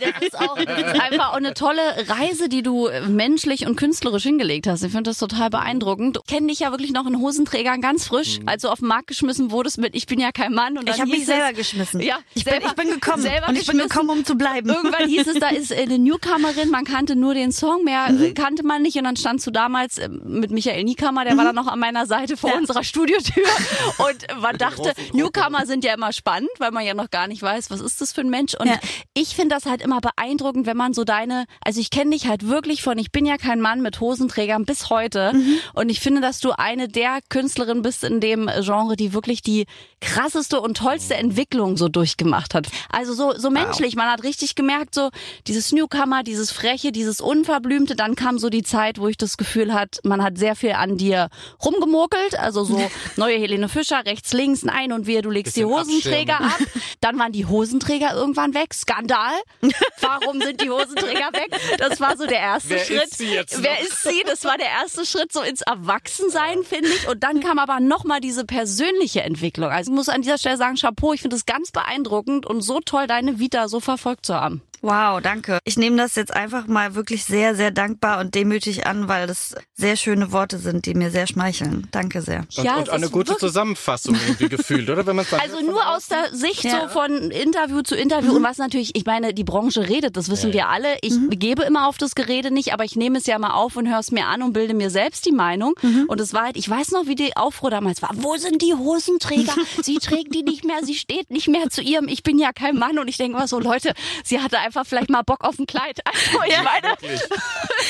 das ist auch das ist einfach auch eine tolle Reise, die du menschlich und künstlerisch hingelegt hast. Ich finde das total beeindruckend. Ich kenne dich ja wirklich noch in Hosenträgern ganz frisch, als du auf den Markt geschmissen wurdest mit Ich bin ja kein Mann. Und dann Ich habe mich hieß es- selber geschmissen. Ja, ich bin, selber- ich bin gekommen selber und ich bin gekommen, um zu bleiben. Irgendwann hieß es, da ist äh, eine Newcomerin, man kannte nur den Song, mehr Mhm. äh, kannte man nicht. Und dann standst du damals äh, mit Michael Niekammer, der war dann noch an meiner Seite vor Mhm. Ja. unserer Studiotür. Und man dachte, Newcomer sind ja immer spannend, weil man ja noch gar nicht weiß, was ist das für ein Mensch. Und Ja. ich finde das halt immer beeindruckend, wenn man so deine, also ich kenne dich halt wirklich von, ich bin ja kein Mann mit Hosenträgern bis heute. Mhm. Und ich finde, dass du eine der Künstlerinnen bist in dem Genre, die wirklich die krasseste und tollste Entwicklung so durchgemacht hat. Also so, so menschlich. Man hat richtig gemerkt, so dieses Newcomer, dieses Freche, dieses Unverblümte. Dann kam so die Zeit, wo ich das Gefühl hat, man hat sehr viel an dir rumgemurkelt. Also so neue Helene Fischer, rechts, links, nein und wir, du legst die Hosenträger ab. Dann waren die Hosenträger irgendwann weg. Skandal. Warum sind die Hosenträger weg? Das war so der erste Wer ist Schritt. sie jetzt Wer noch? ist sie? Das war der erste Schritt so ins Erwachsensein, finde ich. Und dann kam aber nochmal diese persönliche Entwicklung. Also ich muss an dieser Stelle sagen, Chapeau, ich finde es ganz beeindruckend und so toll, deine Vita so verfolgt zu haben. Wow, danke. Ich nehme das jetzt einfach mal wirklich sehr, sehr dankbar und demütig an, weil das sehr schöne Worte sind, die mir sehr schmeicheln. Danke sehr. Und, Ja, und eine gute Zusammenfassung irgendwie gefühlt, oder? Wenn man es dann Also nur aus der Sicht Ja. so von Interview zu Interview und was natürlich, ich meine, die Branche redet, das wissen wir alle. Ich gebe immer auf das Gerede nicht, aber ich nehme es ja mal auf und höre es mir an und bilde mir selbst die Meinung. Und es war halt, ich weiß noch, wie die Aufruhr damals war. Wo sind die Hosenträger? Sie trägt die nicht mehr, sie steht nicht mehr zu ihrem, ich bin ja kein Mann. Und ich denke immer so, Leute, sie hatte einfach vielleicht mal Bock auf ein Kleid. Also ich meine,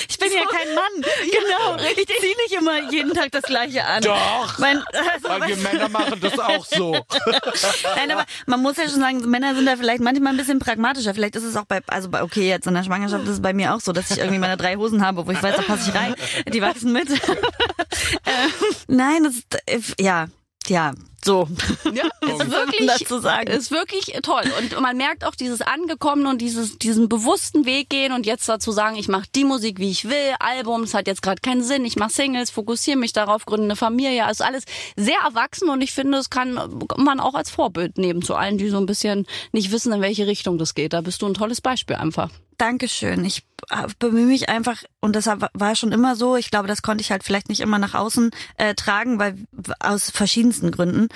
Ich bin ja kein Mann. Genau. Ich ziehe nicht immer jeden Tag das Gleiche an. Doch! Mein, also, Weil wir Männer machen das auch so. Nein, aber man muss ja schon sagen, Männer sind da vielleicht manchmal ein bisschen pragmatischer. Vielleicht ist es auch bei, also bei, okay, jetzt in der Schwangerschaft ist es bei mir auch so, dass ich irgendwie meine drei Hosen habe, wo ich weiß, da passe ich rein. Die wachsen mit. ähm, nein, das ist, äh, ja, ja, so. Ja, ist wirklich, dazu sagen. ist wirklich toll. Und man merkt auch dieses Angekommen und dieses, diesen bewussten Weg gehen und jetzt dazu sagen, ich mache die Musik, wie ich will, Albums hat jetzt gerade keinen Sinn, ich mache Singles, fokussiere mich darauf, gründe eine Familie. Also alles sehr erwachsen und ich finde, es kann man auch als Vorbild nehmen zu allen, die so ein bisschen nicht wissen, in welche Richtung das geht. Da bist du ein tolles Beispiel einfach. Dankeschön. Ich äh, bemühe mich einfach, und das war schon immer so, ich glaube, das konnte ich halt vielleicht nicht immer nach außen äh, tragen, weil aus verschiedensten Gründen.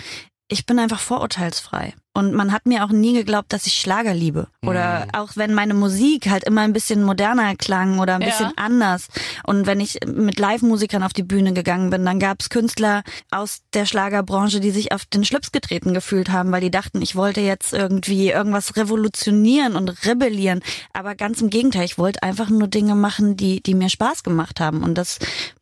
Ich bin einfach vorurteilsfrei. Und man hat mir auch nie geglaubt, dass ich Schlager liebe. Oder auch wenn meine Musik halt immer ein bisschen moderner klang oder ein Ja. bisschen anders. Und wenn ich mit Live-Musikern auf die Bühne gegangen bin, dann gab es Künstler aus der Schlagerbranche, die sich auf den Schlips getreten gefühlt haben, weil die dachten, ich wollte jetzt irgendwie irgendwas revolutionieren und rebellieren. Aber ganz im Gegenteil, ich wollte einfach nur Dinge machen, die, die mir Spaß gemacht haben. Und das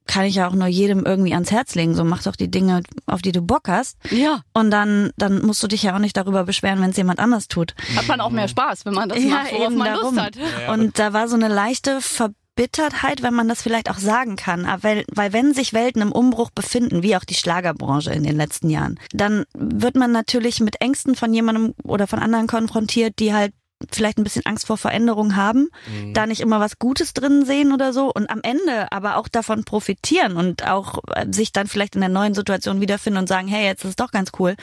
kann ich ja auch nur jedem irgendwie ans Herz legen. So mach doch die Dinge, auf die du Bock hast. Ja. Und dann, dann musst du dich ja auch nicht darüber beschweren, wenn es jemand anders tut. Hat man auch mehr Spaß, wenn man das macht, worauf man Lust hat. Und da war so eine leichte Verbittertheit, wenn man das vielleicht auch sagen kann. Aber Weil, weil wenn sich Welten im Umbruch befinden, wie auch die Schlagerbranche in den letzten Jahren, dann wird man natürlich mit Ängsten von jemandem oder von anderen konfrontiert, die halt vielleicht ein bisschen Angst vor Veränderung haben, da nicht immer was Gutes drin sehen oder so und am Ende aber auch davon profitieren und auch äh, sich dann vielleicht in der neuen Situation wiederfinden und sagen, hey, jetzt ist es doch ganz cool.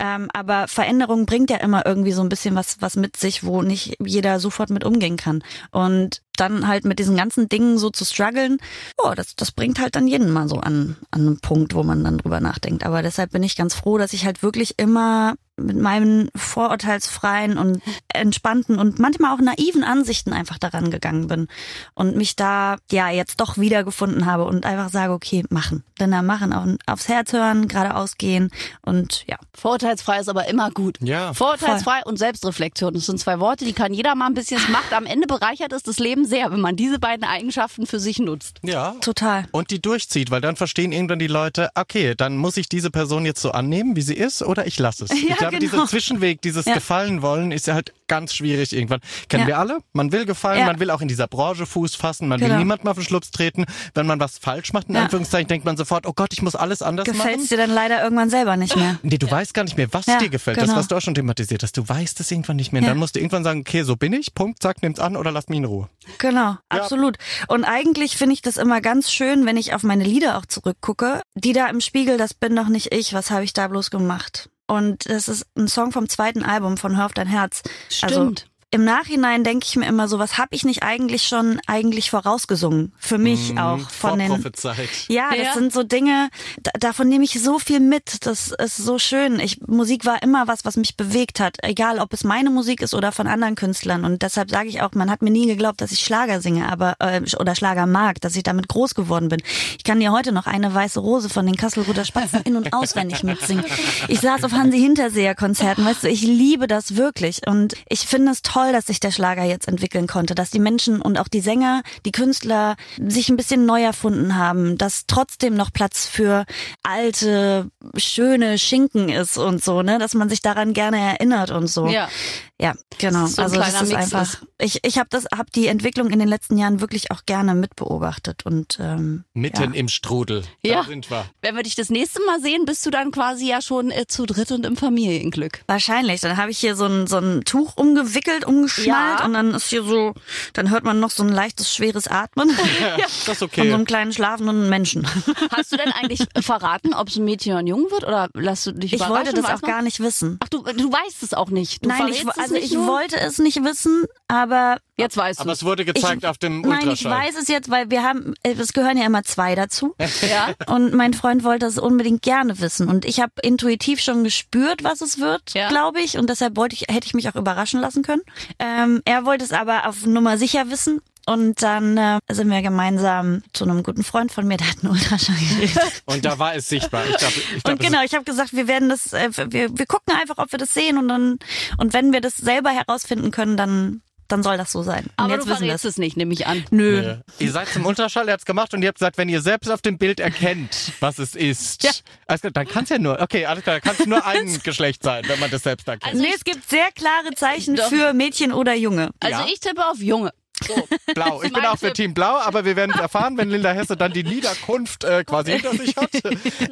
Ähm, aber Veränderung bringt ja immer irgendwie so ein bisschen was, was mit sich, wo nicht jeder sofort mit umgehen kann. Und dann halt mit diesen ganzen Dingen so zu strugglen, oh, das, das bringt halt dann jeden mal so an, an einen Punkt, wo man dann drüber nachdenkt. Aber deshalb bin ich ganz froh, dass ich halt wirklich immer mit meinen vorurteilsfreien und entspannten und manchmal auch naiven Ansichten einfach daran gegangen bin und mich da ja jetzt doch wiedergefunden habe und einfach sage, okay, machen. Denn da machen, auf, aufs Herz hören, geradeaus gehen und ja. Vorurteilsfrei ist aber immer gut. Ja. Vorurteilsfrei und Selbstreflexion. Das sind zwei Worte, die kann jeder mal ein bisschen. Es macht am Ende bereichert es das Leben sehr, wenn man diese beiden Eigenschaften für sich nutzt. Ja. Total. Und die durchzieht, weil dann verstehen irgendwann die Leute, okay, dann muss ich diese Person jetzt so annehmen, wie sie ist, oder ich lasse es. Ja, ich glaube, genau. dieser Zwischenweg, dieses Ja. Gefallen wollen, ist ja halt ganz schwierig irgendwann. Kennen Ja. wir alle? Man will gefallen, Ja. man will auch in dieser Branche Fuß fassen, man will Genau. niemandem auf den Schlups treten. Wenn man was falsch macht, in Ja. Anführungszeichen, denkt man sofort, oh Gott, ich muss alles anders Gefällt machen. dir dann leider irgendwann selber nicht mehr. Nee, du weißt gar nicht mehr, was Ja, dir gefällt. genau. Das, was du auch schon thematisiert hast. Du weißt es irgendwann nicht mehr. Und Ja. Dann musst du irgendwann sagen, okay, so bin ich, Punkt, zack, nimm's an oder lass mich in Ruhe. Genau, absolut. Und eigentlich finde ich das immer ganz schön, wenn ich auf meine Lieder auch zurückgucke. Die da im Spiegel, das bin doch nicht ich, was habe ich da bloß gemacht? Und das ist ein Song vom zweiten Album von Hör auf dein Herz. Also Stimmt. Im Nachhinein denke ich mir immer so, was habe ich nicht eigentlich schon eigentlich vorausgesungen? Für mich auch von den Vorprophezeit. ja, das Ja. sind so Dinge, da, davon nehme ich so viel mit. Das ist so schön. Ich, Musik war immer was, was mich bewegt hat. Egal, ob es meine Musik ist oder von anderen Künstlern. Und deshalb sage ich auch, man hat mir nie geglaubt, dass ich Schlager singe, aber äh, oder Schlager mag, dass ich damit groß geworden bin. Ich kann dir heute noch eine weiße Rose von den Kasselruther Spatzen in- und auswendig mitsingen. Ich saß auf Hansi Hinterseher Konzerten, weißt du, ich liebe das wirklich. Und ich finde es toll, dass sich der Schlager jetzt entwickeln konnte, dass die Menschen und auch die Sänger, die Künstler sich ein bisschen neu erfunden haben, dass trotzdem noch Platz für alte, schöne Schinken ist und so, ne, dass man sich daran gerne erinnert und so. Ja. Ja, genau. So ein also das ist Mix einfach. ist. Ich ich habe das habe die Entwicklung in den letzten Jahren wirklich auch gerne mitbeobachtet und ähm, Mitten ja. im Strudel. Ja. Da sind wir. Wenn wir dich das nächste Mal sehen, bist du dann quasi ja schon äh, zu dritt und im Familienglück. Wahrscheinlich. Dann habe ich hier so ein, so ein Tuch umgewickelt, umgeschnallt Ja. und dann ist hier so, dann hört man noch so ein leichtes, schweres Atmen Ja, das ist von so okay. einem kleinen schlafenden Menschen. Hast du denn eigentlich verraten, ob es ein Mädchen oder ein Junge wird oder lass du dich Ich wollte das auch man? gar nicht wissen. Ach, du, du weißt es auch nicht. Du Nein, ich, es also nicht ich nur? wollte es nicht wissen, aber Jetzt weißt Aber du es wurde gezeigt auf dem nein, ich Ultraschall. weiß es jetzt, weil wir haben, es gehören ja immer zwei dazu. Ja. Und mein Freund wollte es unbedingt gerne wissen. Und ich habe intuitiv schon gespürt, was es wird, Ja. glaube ich. Und deshalb wollte ich, hätte ich mich auch überraschen lassen können. Ähm, er wollte es aber auf Nummer sicher wissen. Und dann äh, sind wir gemeinsam zu einem guten Freund von mir, der hat einen Ultraschall gekriegt. Und da war es sichtbar. Ich glaub, ich glaub, Und genau, ich habe gesagt, wir werden das, äh, wir, wir gucken einfach, ob wir das sehen und dann und wenn wir das selber herausfinden können, dann dann soll das so sein. Und Aber jetzt du wissen wir verrätst es. es nicht, nehme ich an. Nö. Ja. Ihr seid zum Ultraschall, er hat's gemacht und ihr habt gesagt, wenn ihr selbst auf dem Bild erkennt, was es ist, Ja. alles klar, dann kann es ja nur, okay, alles klar, dann kann es nur ein Geschlecht sein, wenn man das selbst erkennt. Also nee, es gibt sehr klare Zeichen Doch. für Mädchen oder Junge. Also Ja. ich tippe auf Junge. Blau. Ich bin auch für Tipp. Team Blau, aber wir werden erfahren, wenn Linda Hesse dann die Niederkunft äh, quasi hinter sich hat.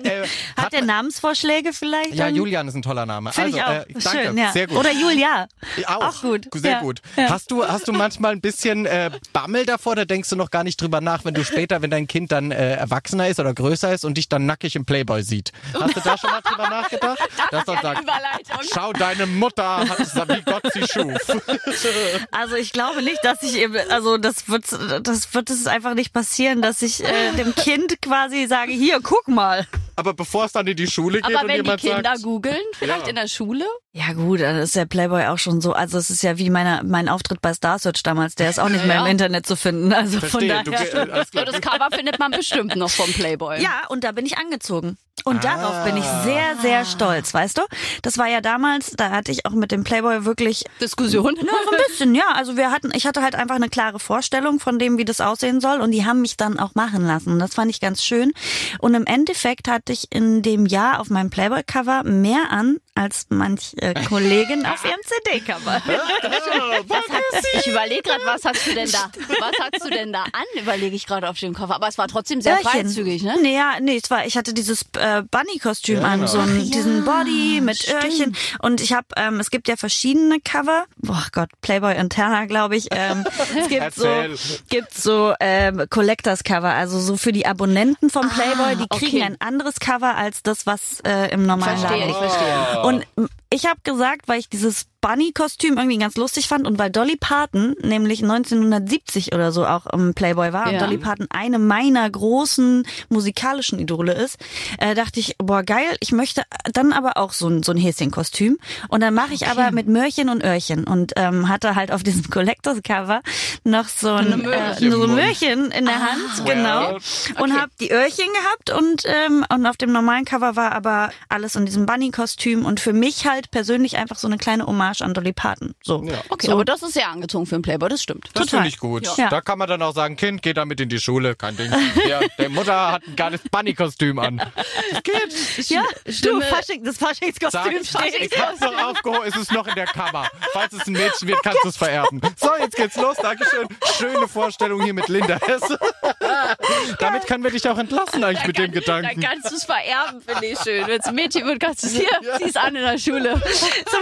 Äh, Hat der Namensvorschläge vielleicht? ja, dann? Julian ist ein toller Name. Finde also. Äh, danke, Schön, ja. sehr gut. Oder Julia. auch. auch gut. Sehr Ja. gut. Ja. Hast du hast du manchmal ein bisschen äh, Bammel davor, oder denkst du noch gar nicht drüber nach, wenn du später, wenn dein Kind dann äh, erwachsener ist oder größer ist und dich dann nackig im Playboy sieht? Hast du da schon mal drüber nachgedacht? Dass er sagt, schau deine Mutter, hat es wie Gott sie schuf. Also ich glaube nicht, dass ich eben, also das wird, das wird es einfach nicht passieren, dass ich äh, dem Kind quasi sage, hier, guck mal. Aber bevor es dann in die Schule geht Aber und wenn die jemand Kinder sagt, googeln, vielleicht Ja. in der Schule? Ja gut, dann ist der Playboy auch schon so, also es ist ja wie meine, mein Auftritt bei Star Search damals, der ist auch nicht mehr Ja. im Internet zu finden. Also von verstehe, du, daher. ge- äh, das Cover findet man bestimmt noch vom Playboy. Ja, und da bin ich angezogen. Und darauf bin ich Ah. sehr, sehr stolz, weißt du? Das war ja damals, da hatte ich auch mit dem Playboy wirklich Diskussion. Ja, so ein bisschen, ja. Also wir hatten, ich hatte halt einfach eine klare Vorstellung von dem, wie das aussehen soll und die haben mich dann auch machen lassen. Das fand ich ganz schön. Und im Endeffekt hatte ich in dem Jahr auf meinem Playboy-Cover mehr an als manch äh, Kollegin auf ihrem CD-Cover. Was hat, ich überlege gerade, was hast du denn da? Was hast du denn da an? Überlege ich gerade auf dem Cover. Aber es war trotzdem sehr Öhrchen. freizügig, ne? Nee, ja, nee, es war, ich hatte dieses äh, Bunny-Kostüm Ja, an, genau. so einen, Ach ja, diesen Body mit stimmt. Öhrchen. Und ich habe, ähm, es gibt ja verschiedene Cover. Boah Gott, Playboy Interna, glaube ich. Ähm, es gibt so, Erzähl. gibt so ähm, Collectors Cover, also so für die Abonnenten vom Playboy, die kriegen okay. ein anderes Cover als das, was äh, im normalen Verstehe, Laden ich verstehe. Und ich habe gesagt, weil ich dieses Bunny-Kostüm irgendwie ganz lustig fand und weil Dolly Parton nämlich 1970 oder so auch im Playboy war und Ja. Dolly Parton eine meiner großen musikalischen Idole ist, äh, dachte ich, boah geil, ich möchte dann aber auch so ein, so ein Häschenkostüm und dann mache ich aber mit Möhrchen und Öhrchen und ähm, hatte halt auf diesem Collectors Cover noch so ein Eine Möhre. äh, so ein Möhrchen in der Hand, genau, und Okay. habe die Öhrchen gehabt und ähm, und auf dem normalen Cover war aber alles in diesem Bunny-Kostüm und für mich halt persönlich einfach so eine kleine Hommage an Dolly Parton. So. Ja. Okay, so. aber das ist sehr angezogen für einen Playboy, das stimmt. Das finde ich gut. Ja. Da kann man dann auch sagen, Kind, geh damit in die Schule, kein Ding. Ja, der Mutter hat ein geiles Bunny-Kostüm an. Das geht. Ja, Stimme- du, Fasching, das Faschingskostüm steht. ich hab's noch aufgehoben, es ist noch in der Kammer. Falls es ein Mädchen wird, kannst du es vererben. So, jetzt geht's los. Dankeschön. Schöne Vorstellung hier mit Linda Hesse. Damit können wir dich auch entlassen eigentlich mit dem Dann Gedanken. kannst du es vererben, finde ich schön. Wenn es ein Mädchen wird, kannst du es hier, zieh's an in der Schule. So,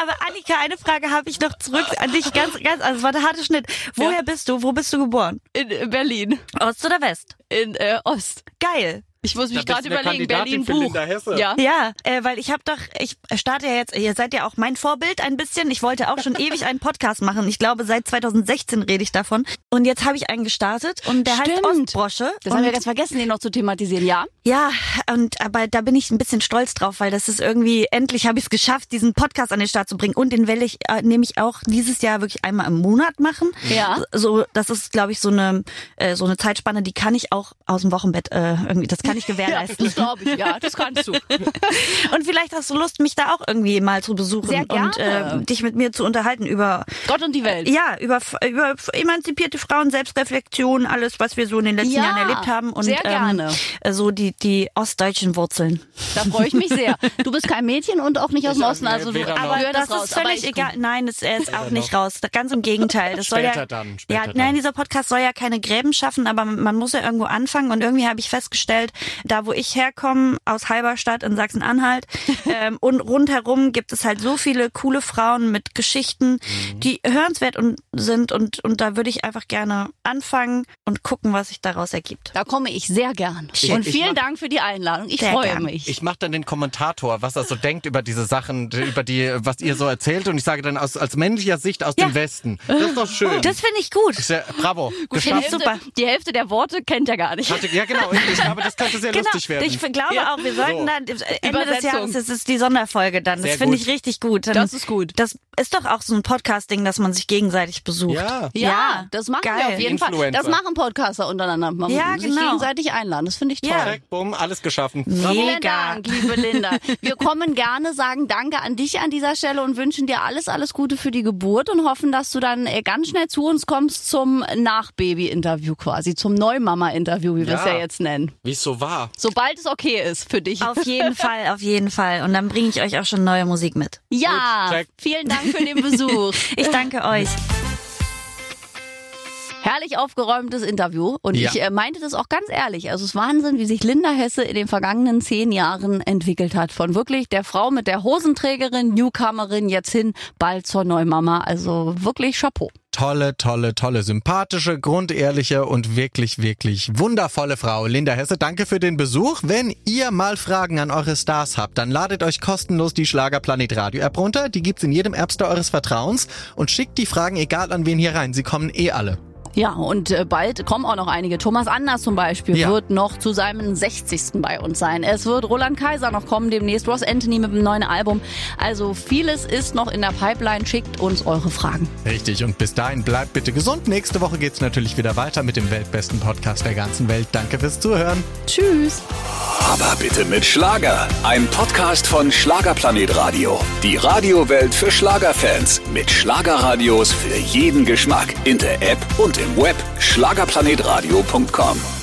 aber Annika, eine Frage habe ich noch zurück an dich. Ganz, ganz, also es war der harte Schnitt. Woher Ja. bist du? Wo bist du geboren? In äh, Berlin, Ost oder West? in äh, Ost. Geil. Ich muss mich gerade überlegen, Berlin Buch. Ja. Ja, äh, weil ich habe doch, ich starte ja jetzt, ihr seid ja auch mein Vorbild ein bisschen. Ich wollte auch schon ewig einen Podcast machen. Ich glaube, seit 2016 rede ich davon. Und jetzt habe ich einen gestartet und der heißt Stimmt. Ostbrosche. Das und haben wir ganz vergessen, den noch zu thematisieren, ja? Ja, und aber da bin ich ein bisschen stolz drauf, weil das ist irgendwie, endlich habe ich es geschafft, diesen Podcast an den Start zu bringen. Und den will ich äh, nämlich auch dieses Jahr wirklich einmal im Monat machen. Ja. So, das ist, glaube ich, so eine, äh, so eine Zeitspanne, die kann ich auch aus dem Wochenbett äh, irgendwie, das kann ich gewährleisten. das glaube ich, ja, das kannst du. Und vielleicht hast du Lust, mich da auch irgendwie mal zu besuchen Sehr und gerne. äh, dich mit mir zu unterhalten über Gott und die Welt. ja über über emanzipierte Frauen, Selbstreflexion, alles, was wir so in den letzten Ja, Jahren erlebt haben und sehr gerne. Ähm, so die die ostdeutschen Wurzeln. Da freue ich mich sehr. Du bist kein Mädchen und auch nicht aus dem Osten, also du aber das, raus. ist Aber völlig egal. Nein, das er ist auch nicht raus. Ganz im Gegenteil. Das soll Später ja, dann, ja, später nein, dann. dieser Podcast soll ja keine Gräben schaffen, aber man muss ja irgendwo anfangen. Und irgendwie habe ich festgestellt, da wo ich herkomme, aus Halberstadt in Sachsen-Anhalt, ähm, und rundherum gibt es halt so viele coole Frauen mit Geschichten, Mhm. die hörenswert und sind. Und, und da würde ich einfach gerne anfangen und gucken, was sich daraus ergibt. Da komme ich sehr gern. Schön. Und vielen mach- Dank für die Einladung. Ich freue gern. mich. Ich mache dann den Kommentator, was er so denkt über diese Sachen, über die, was ihr so erzählt. Und ich sage dann aus, als männlicher Sicht aus Ja. dem Westen. Das ist doch schön. Das finde ich gut. Sehr, bravo. die, Geschafft. Hälfte, super. die Hälfte der Worte kennt er gar nicht. Hatte, ja, genau. Ich, aber das könnte sehr Genau, lustig werden. ich glaube Ja. auch, wir sollten So. dann Ende des. Jahres, das ist die Sonderfolge dann. Das finde ich richtig gut. Dann, Das ist gut. Das ist doch auch so ein Podcast-Ding, dass man sich gegenseitig besucht. ja. Ja, Ja, das machen geil. wir auf jeden Fall. Das machen Podcaster untereinander. Man Ja, muss sich genau. gegenseitig einladen. Das finde ich toll. Ja. Perfekt, bumm, alles geschaffen. Vielen Mega. Dank, liebe Linda. Wir kommen gerne, sagen Danke an dich an dieser Stelle und wünschen dir alles, alles Gute für die Geburt und hoffen, dass du dann äh, ganz schnell zu uns kommst zum Nach-Baby-Interview quasi, zum Neumama-Interview, wie wir es Ja. ja jetzt nennen. Wie es so war. Sobald es okay ist für dich. Auf jeden Fall, auf jeden Fall. Und dann bringe ich euch auch schon neue Musik mit. ja, Gut, vielen Dank für den Besuch. Ich danke euch. Herrlich aufgeräumtes Interview und Ja. ich äh, meinte das auch ganz ehrlich. Also es ist Wahnsinn, wie sich Linda Hesse in den vergangenen zehn Jahren entwickelt hat. Von wirklich der Frau mit der Hosenträgerin, Newcomerin, jetzt hin bald zur Neumama. Also wirklich Chapeau. Tolle, tolle, tolle, sympathische, grundehrliche und wirklich, wirklich wundervolle Frau. Linda Hesse, danke für den Besuch. Wenn ihr mal Fragen an eure Stars habt, dann ladet euch kostenlos die Schlagerplanet Radio App runter. Die gibt's in jedem App Store eures Vertrauens und schickt die Fragen egal an wen hier rein. Sie kommen eh alle. Ja, und äh, bald kommen auch noch einige. Thomas Anders zum Beispiel Ja. wird noch zu seinem 60. bei uns sein. Es wird Roland Kaiser noch kommen, demnächst Ross Anthony mit einem neuen Album. Also vieles ist noch in der Pipeline. Schickt uns eure Fragen. Richtig, und bis dahin bleibt bitte gesund. Nächste Woche geht's natürlich wieder weiter mit dem weltbesten Podcast der ganzen Welt. Danke fürs Zuhören. Tschüss. Aber bitte mit Schlager. Ein Podcast von Schlagerplanet Radio. Die Radiowelt für Schlagerfans. Mit Schlagerradios für jeden Geschmack. In der App und im Web. Schlagerplanetradio.com.